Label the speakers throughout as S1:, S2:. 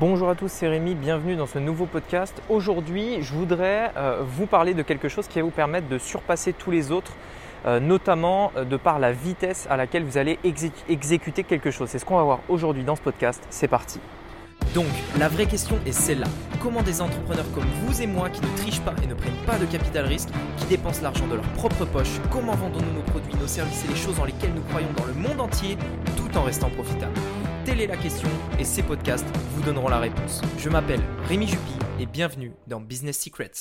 S1: Bonjour à tous, c'est Rémi, bienvenue dans ce nouveau podcast. Aujourd'hui, je voudrais euh, vous parler de quelque chose qui va vous permettre de surpasser tous les autres, euh, notamment euh, de par la vitesse à laquelle vous allez exécuter quelque chose. C'est ce qu'on va voir aujourd'hui dans ce podcast. C'est parti.
S2: Donc, la vraie question est celle-là. Comment des entrepreneurs comme vous et moi qui ne trichent pas et ne prennent pas de capital risque, qui dépensent l'argent de leur propre poche, comment vendons-nous nos produits, nos services et les choses dans lesquelles nous croyons dans le monde entier, tout en restant profitables? Telle est la question et ces podcasts vous donneront la réponse. Je m'appelle Rémi Jupy et bienvenue dans Business Secrets.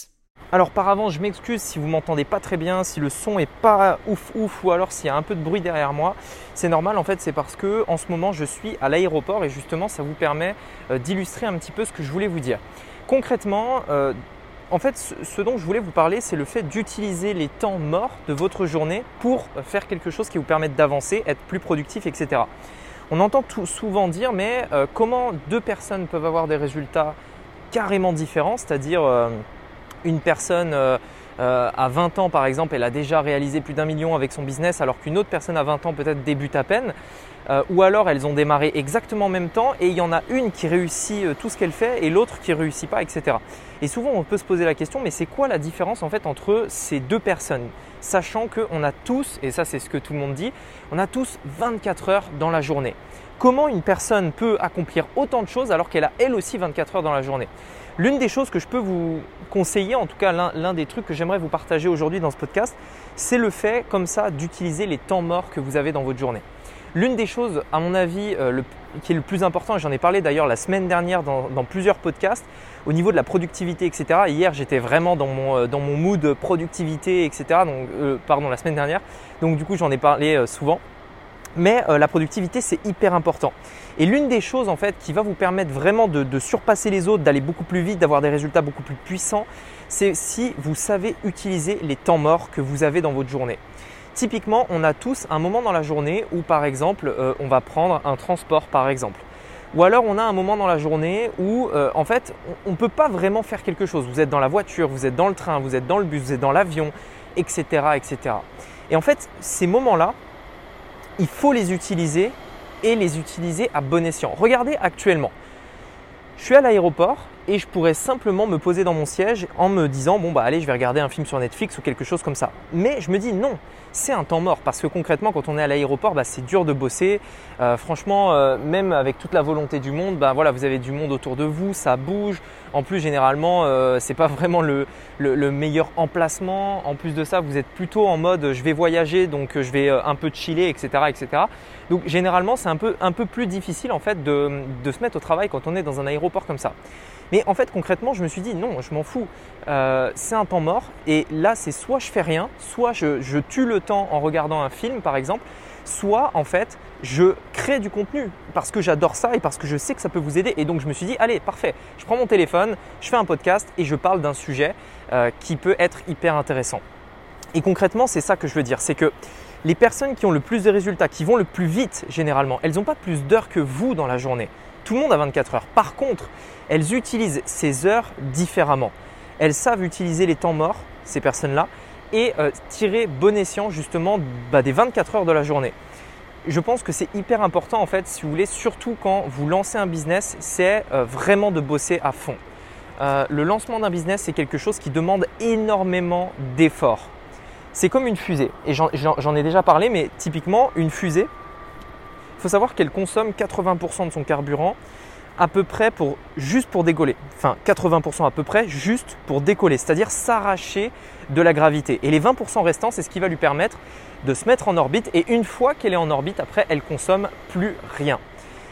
S1: Alors par avance, je m'excuse si vous m'entendez pas très bien, si le son est pas ouf ouf ou alors s'il y a un peu de bruit derrière moi. C'est normal en fait, c'est parce que en ce moment je suis à l'aéroport et justement ça vous permet euh, d'illustrer un petit peu ce que je voulais vous dire. Concrètement, euh, en fait, ce dont je voulais vous parler, c'est le fait d'utiliser les temps morts de votre journée pour faire quelque chose qui vous permette d'avancer, être plus productif, etc. On entend tout souvent dire, mais euh, comment deux personnes peuvent avoir des résultats carrément différents, c'est-à-dire une personne euh, euh, à 20 ans par exemple, elle a déjà réalisé plus d'un million avec son business alors qu'une autre personne à 20 ans peut-être débute à peine. Euh, ou alors elles ont démarré exactement en même temps et il y en a une qui réussit tout ce qu'elle fait et l'autre qui réussit pas, etc. Et souvent on peut se poser la question, mais c'est quoi la différence en fait entre ces deux personnes? Sachant qu'on a tous, et ça c'est ce que tout le monde dit, on a tous 24 heures dans la journée. Comment une personne peut accomplir autant de choses alors qu'elle a elle aussi 24 heures dans la journée L'une des choses que je peux vous conseiller, en tout cas l'un des trucs que j'aimerais vous partager aujourd'hui dans ce podcast, c'est le fait comme ça d'utiliser les temps morts que vous avez dans votre journée. L'une des choses, à mon avis, euh, qui est le plus important, et j'en ai parlé d'ailleurs la semaine dernière dans, plusieurs podcasts, au niveau de la productivité, etc. Hier, j'étais vraiment dans mon, euh, dans mood productivité, etc. Donc, euh, pardon, la semaine dernière. Donc, du coup, j'en ai parlé souvent. Mais la productivité, c'est hyper important. Et l'une des choses en fait qui va vous permettre vraiment de, surpasser les autres, d'aller beaucoup plus vite, d'avoir des résultats beaucoup plus puissants, c'est si vous savez utiliser les temps morts que vous avez dans votre journée. Typiquement, on a tous un moment dans la journée où par exemple euh, on va prendre un transport par exemple. Ou alors on a un moment dans la journée où euh, en fait on ne peut pas vraiment faire quelque chose. Vous êtes dans la voiture, vous êtes dans le train, vous êtes dans le bus, vous êtes dans l'avion, etc., etc. Et en fait ces moments-là, il faut les utiliser et les utiliser à bon escient. Regardez actuellement, je suis à l'aéroport et je pourrais simplement me poser dans mon siège en me disant bon bah allez je vais regarder un film sur Netflix ou quelque chose comme ça. Mais je me dis non, c'est un temps mort parce que concrètement quand on est à l'aéroport bah, c'est dur de bosser. Euh, franchement euh, même avec toute la volonté du monde, bah voilà vous avez du monde autour de vous, ça bouge. En plus généralement euh, c'est pas vraiment le, le, meilleur emplacement. En plus de ça vous êtes plutôt en mode je vais voyager donc je vais un peu chiller etc etc. Donc généralement c'est un peu, un peu plus difficile en fait de se mettre au travail quand on est dans un aéroport comme ça. Mais en fait, concrètement, je me suis dit non, je m'en fous. Euh, c'est un temps mort. Et là, c'est soit je fais rien, soit je, tue le temps en regardant un film, par exemple, soit en fait, je crée du contenu parce que j'adore ça et parce que je sais que ça peut vous aider. Et donc, je me suis dit allez, parfait. Je prends mon téléphone, je fais un podcast et je parle d'un sujet euh, qui peut être hyper intéressant. Et concrètement, c'est ça que je veux dire, c'est que les personnes qui ont le plus de résultats, qui vont le plus vite généralement, elles n'ont pas plus d'heures que vous dans la journée. Tout le monde a 24 heures. Par contre, elles utilisent ces heures différemment. Elles savent utiliser les temps morts, ces personnes-là, et euh, tirer bon escient justement bah, des 24 heures de la journée. Je pense que c'est hyper important en fait, si vous voulez, surtout quand vous lancez un business, c'est euh, vraiment de bosser à fond. Euh, le lancement d'un business, c'est quelque chose qui demande énormément d'efforts. C'est comme une fusée, et j'en ai déjà parlé, mais typiquement, une fusée, il faut savoir qu'elle consomme 80% de son carburant à peu près pour juste pour décoller. Enfin 80% à peu près juste pour décoller, c'est-à-dire s'arracher de la gravité. Et les 20% restants, c'est ce qui va lui permettre de se mettre en orbite et une fois qu'elle est en orbite, après elle consomme plus rien.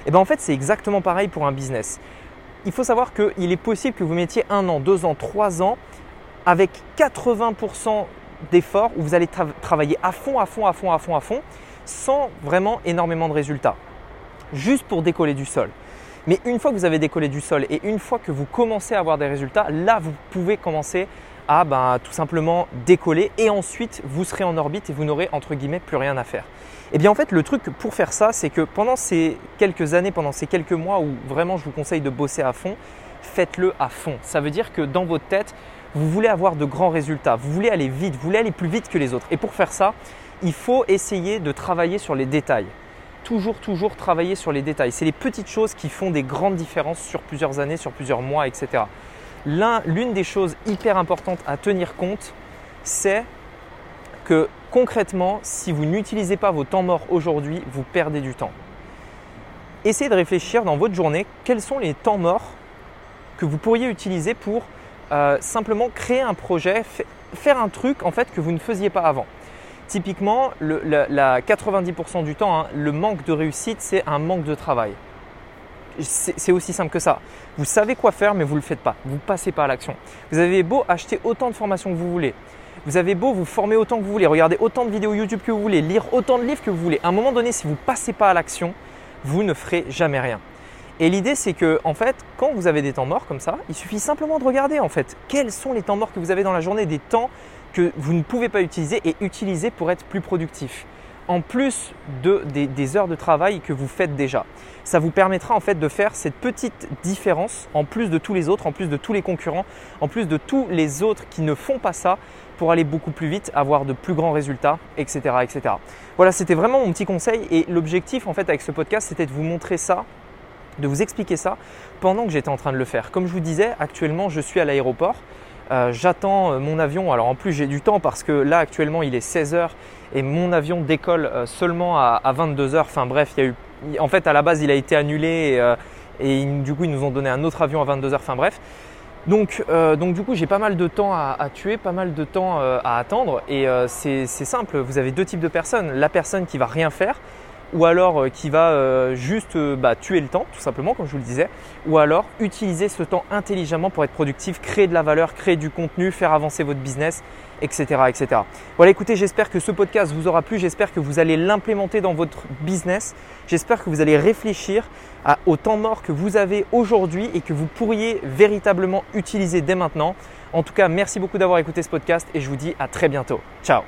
S1: Et bien en fait, c'est exactement pareil pour un business. Il faut savoir qu'il est possible que vous mettiez un an, deux ans, trois ans avec 80% d'efforts où vous allez travailler à fond, à fond, à fond, à fond, à fond sans vraiment énormément de résultats, juste pour décoller du sol. Mais une fois que vous avez décollé du sol et une fois que vous commencez à avoir des résultats, là vous pouvez commencer à ben, tout simplement décoller et ensuite vous serez en orbite et vous n'aurez entre guillemets plus rien à faire. Et eh bien en fait le truc pour faire ça c'est que pendant ces quelques années, pendant ces quelques mois où vraiment je vous conseille de bosser à fond, faites-le à fond. Ça veut dire que dans votre tête, vous voulez avoir de grands résultats, vous voulez aller vite, vous voulez aller plus vite que les autres. Et pour faire ça, il faut essayer de travailler sur les détails. toujours, toujours travailler sur les détails. C'est les petites choses qui font des grandes différences sur plusieurs années, sur plusieurs mois, etc. L'une des choses hyper importantes à tenir compte, c'est que concrètement, si vous n'utilisez pas vos temps morts aujourd'hui, vous perdez du temps. Essayez de réfléchir dans votre journée quels sont les temps morts que vous pourriez utiliser pour euh, simplement créer un projet, faire un truc en fait que vous ne faisiez pas avant. Typiquement, la, 90% du temps, hein, le manque de réussite, c'est un manque de travail. C'est aussi simple que ça. Vous savez quoi faire, mais vous ne le faites pas. Vous ne passez pas à l'action. Vous avez beau acheter autant de formations que vous voulez. Vous avez beau vous former autant que vous voulez, regarder autant de vidéos YouTube que vous voulez, lire autant de livres que vous voulez. À un moment donné, si vous ne passez pas à l'action, vous ne ferez jamais rien. Et l'idée, c'est que, en fait, quand vous avez des temps morts comme ça, il suffit simplement de regarder, en fait, quels sont les temps morts que vous avez dans la journée, des temps que vous ne pouvez pas utiliser et utiliser pour être plus productif. En plus de, des, heures de travail que vous faites déjà. Ça vous permettra en fait de faire cette petite différence en plus de tous les autres, en plus de tous les concurrents, en plus de tous les autres qui ne font pas ça pour aller beaucoup plus vite, avoir de plus grands résultats, etc. etc. Voilà, c'était vraiment mon petit conseil et l'objectif en fait avec ce podcast, c'était de vous montrer ça de vous expliquer ça pendant que j'étais en train de le faire. Comme je vous disais, actuellement je suis à l'aéroport. Euh, j'attends euh, mon avion. Alors en plus j'ai du temps parce que là actuellement il est 16h et mon avion décolle euh, seulement à, 22h. Enfin bref, il y a eu, en fait à la base il a été annulé et, du coup ils nous ont donné un autre avion à 22h. Enfin bref. Donc, donc du coup j'ai pas mal de temps à, à, tuer, pas mal de temps à attendre et c'est simple, vous avez deux types de personnes. La personne qui va rien faire ou alors euh, qui va euh, juste euh, bah, tuer le temps, tout simplement, comme je vous le disais, ou alors utiliser ce temps intelligemment pour être productif, créer de la valeur, créer du contenu, faire avancer votre business, etc. etc. Voilà, écoutez, j'espère que ce podcast vous aura plu, j'espère que vous allez l'implémenter dans votre business, j'espère que vous allez réfléchir au temps mort que vous avez aujourd'hui et que vous pourriez véritablement utiliser dès maintenant. En tout cas, merci beaucoup d'avoir écouté ce podcast et je vous dis à très bientôt. Ciao